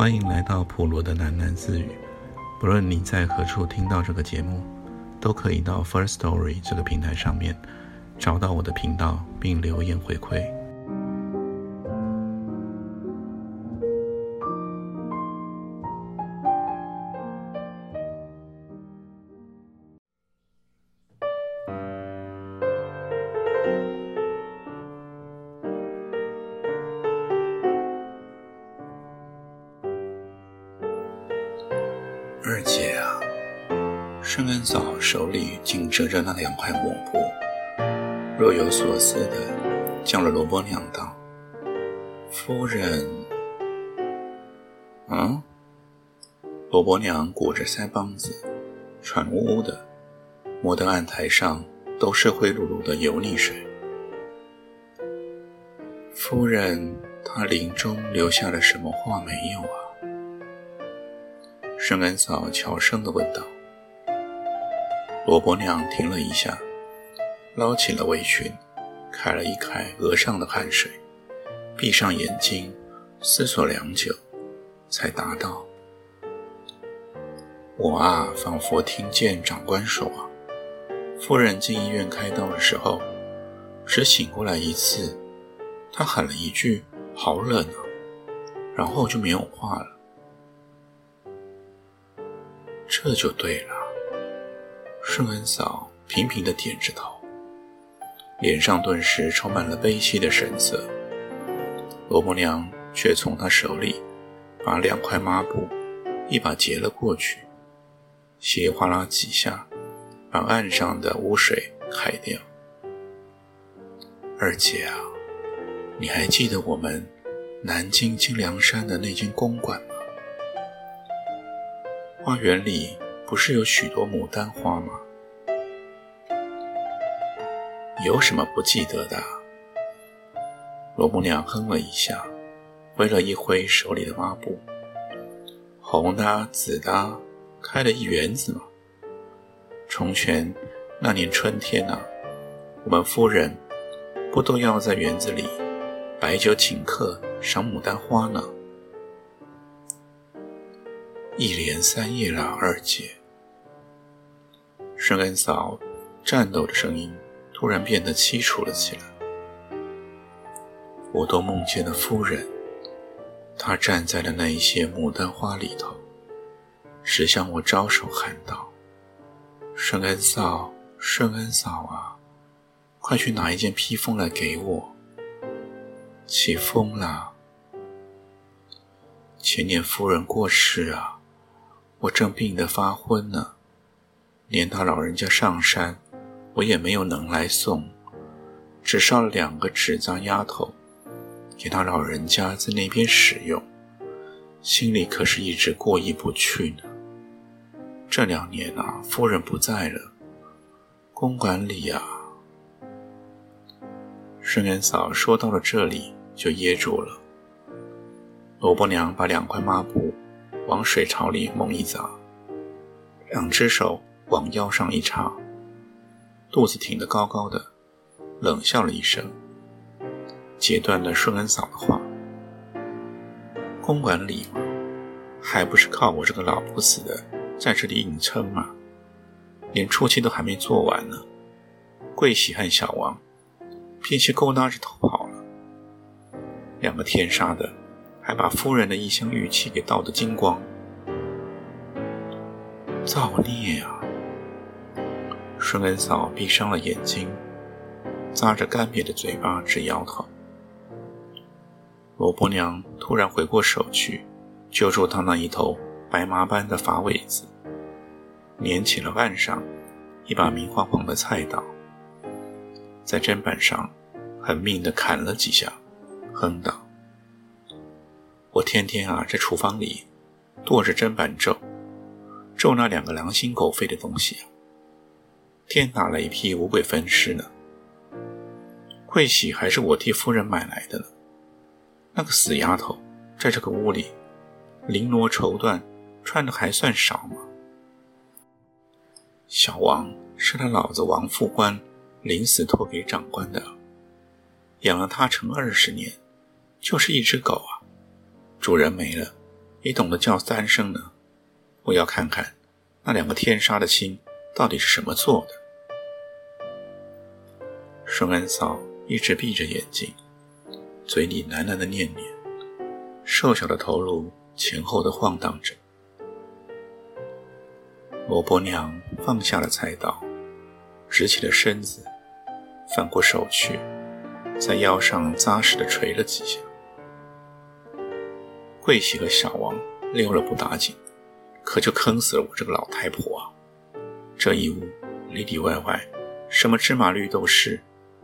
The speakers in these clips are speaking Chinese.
欢迎来到普罗的喃喃自语。不论你在何处听到这个节目，都可以到 First Story 这个平台上面找到我的频道，并留言回馈。圣恩嫂手里紧折着那两块抹布，若有所思地叫了罗伯娘道：“夫人。”嗯？罗伯娘裹着腮帮子，喘呜呜的，摩登案台上都是灰漉漉的油腻水。夫人，她临终留下了什么话没有啊？圣恩嫂悄声地问道。罗伯娘停了一下，捞起了围裙，揩了一揩额上的汗水，闭上眼睛，思索良久，才答道：“我啊，仿佛听见长官说，夫人进医院开刀的时候，只醒过来一次，她喊了一句‘好冷啊’，然后就没有话了。”这就对了。顺恩嫂频频地点着头，脸上顿时充满了悲戚的神色。罗伯娘却从她手里把两块抹布一把截了过去，稀里哗啦几下，把岸上的污水揩掉。二姐啊，你还记得我们南京金梁山的那间公馆吗？花园里不是有许多牡丹花吗？有什么不记得的？罗母娘哼了一下，挥了一挥手里的抹布，红的、紫的，开了一园子嘛。从前那年春天啊，我们夫人不都要在园子里摆酒请客、赏牡丹花呢？一连三夜了，二姐。圣恩嫂颤抖的声音突然变得凄楚了起来。我都梦见了夫人，她站在了那一些牡丹花里头，只向我招手喊道：“圣恩嫂，圣恩嫂啊，快去拿一件披风来给我。起风了，前年夫人过世啊。”我正病得发昏呢，连他老人家上山，我也没有能来送，只烧了两个纸扎丫头，给他老人家在那边使用，心里可是一直过意不去呢。这两年啊，夫人不在了，公馆里啊，顺元嫂说到了这里就噎住了。罗伯娘把两块抹布。往水槽里猛一砸，两只手往腰上一插，肚子挺得高高的，冷笑了一声，截断了顺恩嫂的话：“公馆里，还不是靠我这个老不死的在这里硬撑嘛，连出气都还没做完呢，桂喜和小王便去勾搭着逃跑了，两个天杀的！”还把夫人的一箱玉器给盗得精光，造孽啊！春恩嫂闭上了眼睛，咂着干瘪的嘴巴直摇头。罗伯娘突然回过手去，揪住她那一头白麻般的发尾子，捻起了岸上一把明晃晃的菜刀，在砧板上狠命地砍了几下，哼道。我天天啊，在厨房里剁着砧板咒，咒那两个狼心狗肺的东西！天打雷劈，五鬼分尸呢。桂喜还是我替夫人买来的呢。那个死丫头在这个屋里绫罗绸缎穿的还算少吗？小王是他老子王副官临死托给长官的，养了他成二十年，就是一只狗啊！主人没了，你懂得叫三声呢？我要看看那两个天杀的亲到底是什么做的。顺恩嫂一直闭着眼睛，嘴里喃喃的念念，瘦小的头颅前后的晃荡着。罗伯娘放下了菜刀，直起了身子，反过手去，在腰上扎实的捶了几下。桂喜和小王溜了不打紧，可就坑死了我这个老太婆啊！这一屋里里外外，什么芝麻绿豆事，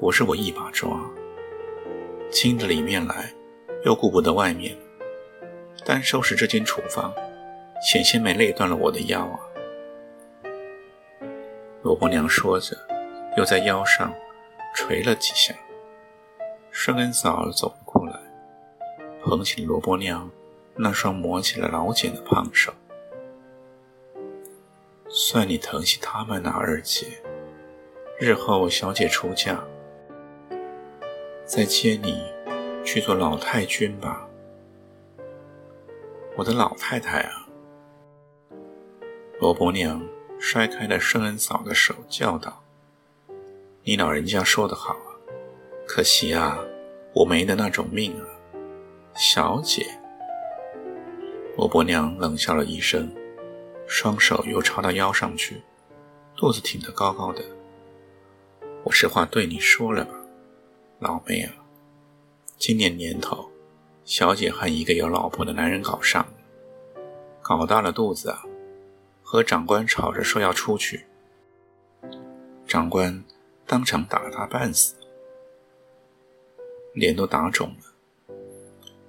不是我一把抓。亲着里面来，又顾不得外面，单收拾这间厨房，险些没累断了我的腰啊！罗伯娘说着，又在腰上捶了几下。顺恩嫂走了过来，捧起罗伯娘那双磨起了老茧的胖手。算你疼惜他们呐，二姐。日后小姐出嫁，再接你去做老太君吧。我的老太太啊，罗伯娘。摔开了圣恩嫂的手，叫道：“你老人家说得好啊，可惜啊，我没的那种命啊，小姐。”罗伯娘冷笑了一声，双手又抄到腰上去，肚子挺得高高的。我实话对你说了吧，老妹啊，今年年头，小姐和一个有老婆的男人搞上了，搞大了肚子啊。和长官吵着说要出去，长官当场打了他半死，脸都打肿了。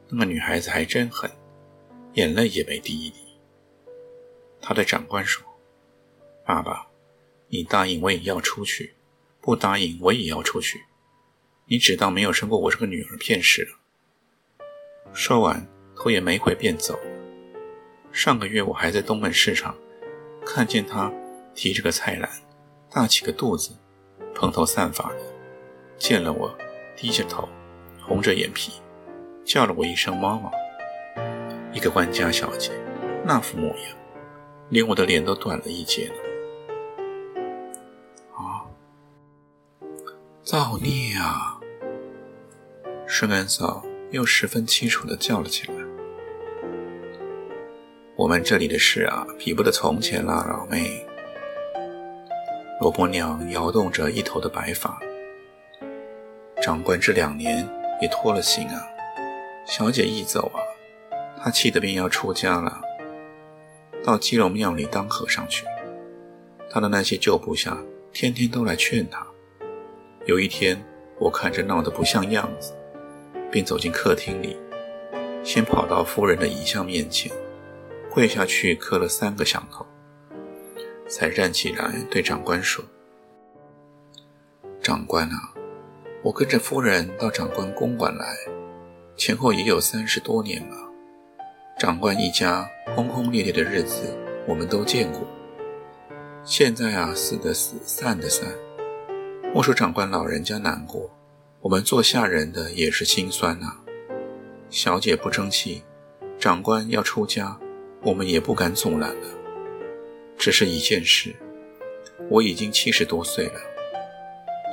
那个女孩子还真狠，眼泪也没滴一滴。他对长官说：“爸爸，你答应我也要出去，不答应我也要出去。你只当没有生过我这个女儿便是了。”说完，头也没回便走了。上个月我还在东门市场。看见他提着个菜篮，大起个肚子，蓬头散发的，见了我，低着头，红着眼皮，叫了我一声妈妈。一个官家小姐，那副模样，连我的脸都短了一截了。啊，造孽啊！顺安嫂又十分凄楚地叫了起来。我们这里的事啊，比不得从前了，老妹。罗伯娘摇动着一头的白发。长官这两年也脱了心啊，小姐一走啊，他气得便要出家了，到基隆庙里当和尚去。他的那些旧部下天天都来劝他。有一天，我看着闹得不像样子，便走进客厅里，先跑到夫人的遗像面前。跪下去磕了三个响头，才站起来对长官说：“长官啊，我跟着夫人到长官公馆来，前后也有三十多年了。长官一家轰轰烈烈的日子，我们都见过。现在啊，死的死，散的散。莫说长官老人家难过，我们做下人的也是心酸呐。小姐不争气，长官要出家。”我们也不敢阻拦了。只是一件事，我已经七十多岁了，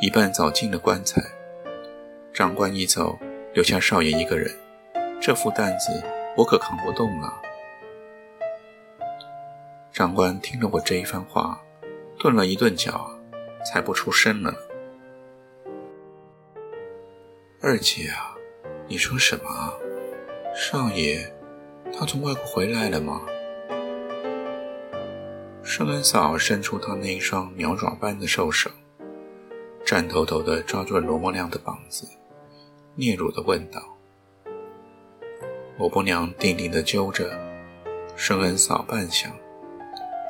一半早进了棺材。长官一走，留下少爷一个人，这副担子我可扛不动了。长官听了我这一番话，顿了一顿脚，才不出声了。二姐啊，你说什么啊？少爷？他从外国回来了吗？圣恩嫂伸出她那一双鸟爪般的瘦手，颤抖抖地抓住了罗伯娘的膀子，嗫嚅地问道。罗伯娘定定地揪着圣恩嫂半晌，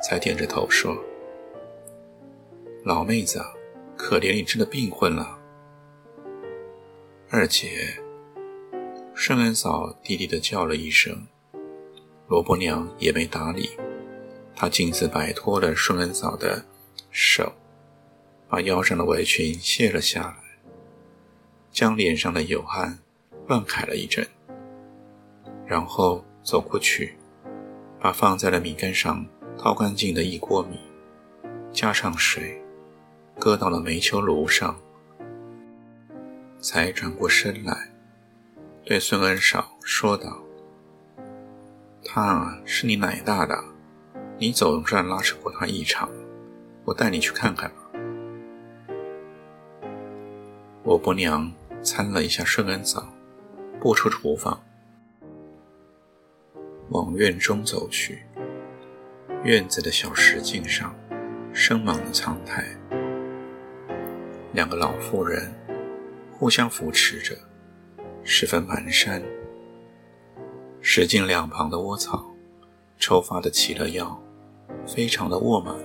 才点着头说：“老妹子，可怜你真的病昏了。”二姐，圣恩嫂低低地叫了一声。罗伯娘也没搭理，她径自摆脱了顺恩嫂的手，把腰上的围裙卸了下来，将脸上的油汗乱揩了一阵，然后走过去，把放在了米缸上掏干净的一锅米，加上水，搁到了煤球炉上，才转过身来，对孙恩嫂说道：“他是你奶大的，你总算拉扯过他一场，我带你去看看吧。”我伯娘参了一下顺恩嫂，步出厨房，往院中走去。院子的小石径上，生满了苍苔。两个老妇人互相扶持着，十分蹒跚。石径两旁的窝草，抽发的起了腰，非常的沃满。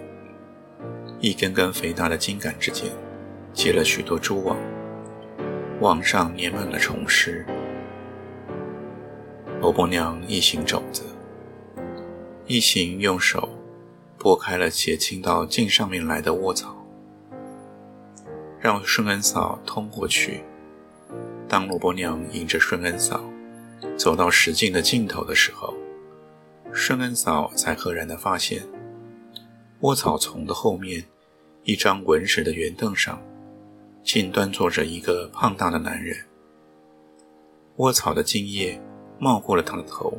一根根肥大的茎杆之间，结了许多蛛网。网上粘满了虫虱。罗伯娘一行走着，一行用手拨开了结青到茎上面来的窝草，让顺恩嫂通过去。当罗伯娘迎着顺恩嫂走到石径的尽头的时候，顺恩嫂才赫然地发现，窝草丛的后面，一张纹石的圆凳上。竟端坐着一个胖大的男人。窝草的茎叶冒过了他的头，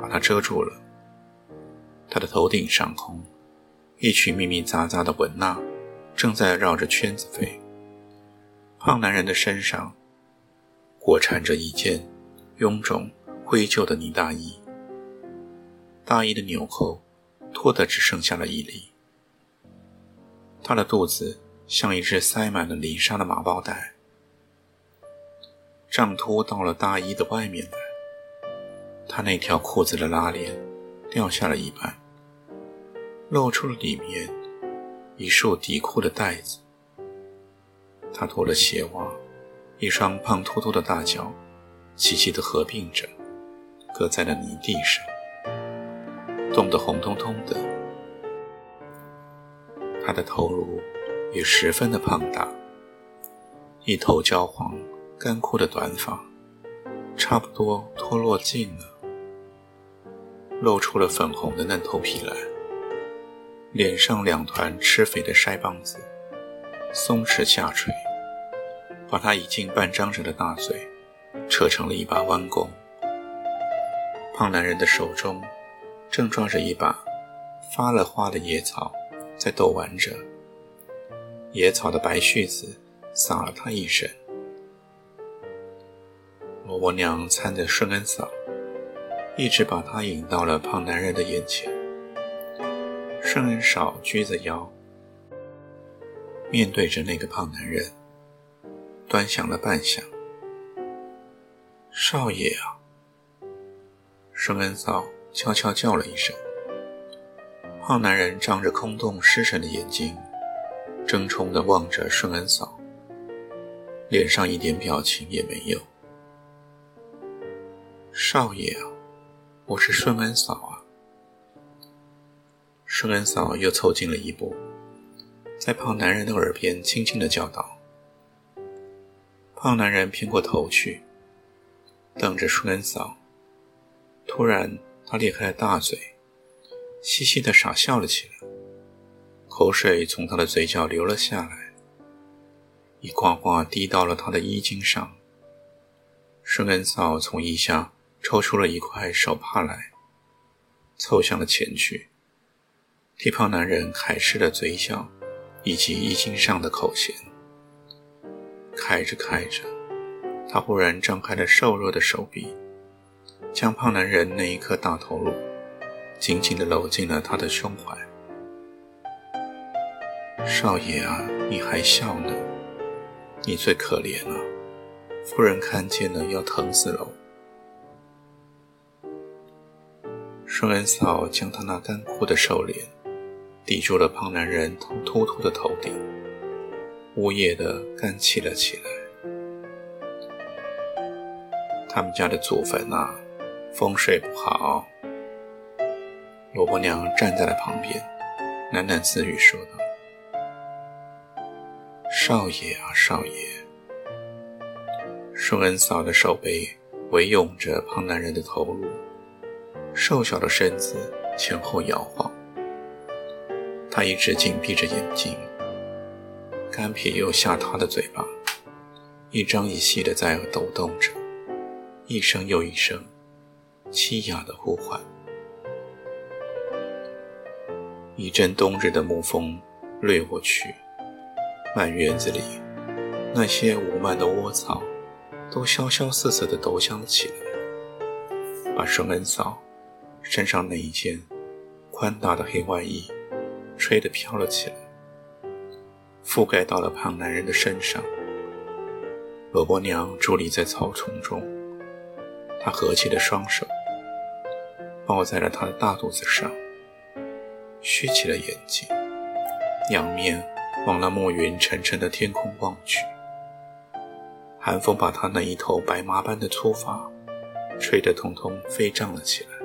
把他遮住了。他的头顶上空，一群密密匝匝的蚊蜡正在绕着圈子飞。胖男人的身上裹缠着一件臃肿灰旧的呢大衣，大衣的纽扣脱得只剩下了一粒。他的肚子。像一只塞满了泥沙的麻包袋，胀脱到了大衣的外面来。他那条裤子的拉链掉下了一半，露出了里面一束底裤的带子。他脱了鞋袜，一双胖秃秃的大脚齐齐地合并着，搁在了泥地上，冻得红彤彤的。他的头颅。也十分的胖大，一头焦黄、干枯的短发，差不多脱落尽了，露出了粉红的嫩头皮来。脸上两团吃肥的腮帮子，松弛下垂，把他已经半张着的大嘴扯成了一把弯弓。胖男人的手中正抓着一把发了花的野草，在逗玩着。野草的白絮子洒了他一身。罗伯娘搀着顺恩嫂，一直把他引到了胖男人的眼前。顺恩嫂撅着腰，面对着那个胖男人，端详了半晌。少爷啊！顺恩嫂悄悄叫了一声。胖男人张着空洞失神的眼睛。怔忡地望着顺恩嫂，脸上一点表情也没有。少爷啊，我是顺恩嫂啊。顺恩嫂又凑近了一步，在胖男人的耳边轻轻地叫道。胖男人偏过头去，瞪着顺恩嫂。突然，他咧开了大嘴，嘻嘻的傻笑了起来。口水从他的嘴角流了下来，一挂挂滴到了他的衣襟上。顺恩嫂从衣下抽出了一块手帕来，凑向了前去，替胖男人揩拭了嘴角以及衣襟上的口涎。开着开着，他忽然张开了瘦弱的手臂，将胖男人那一颗大头颅紧紧地搂进了他的胸怀。少爷啊，你还笑呢？你最可怜了，夫人看见了要疼死了。顺恩嫂将她那干枯的瘦脸抵住了胖男人秃秃的头顶，呜咽的干起了起来。他们家的祖坟啊，风水不好。罗伯娘站在了旁边，喃喃自语说道。少爷啊，少爷！顺恩嫂的手背围拥着胖男人的头颅，瘦小的身子前后摇晃。他一直紧闭着眼睛，干皮又下塌的嘴巴，一张一细的在抖动着，一声又一声，凄哑的呼唤。一阵冬日的暮风掠过去，满院子里那些无蔓的窝草都萧萧瑟瑟地抖响了起来，把圣恩嫂身上那一件宽大的黑外衣吹得飘了起来，覆盖到了胖男人的身上。萝卜娘伫立在草丛中，她合起的双手抱在了他的大肚子上。虚起了眼睛，仰面往那暮云沉沉的天空望去。寒风把他那一头白麻般的粗发吹得通通飞涨了起来。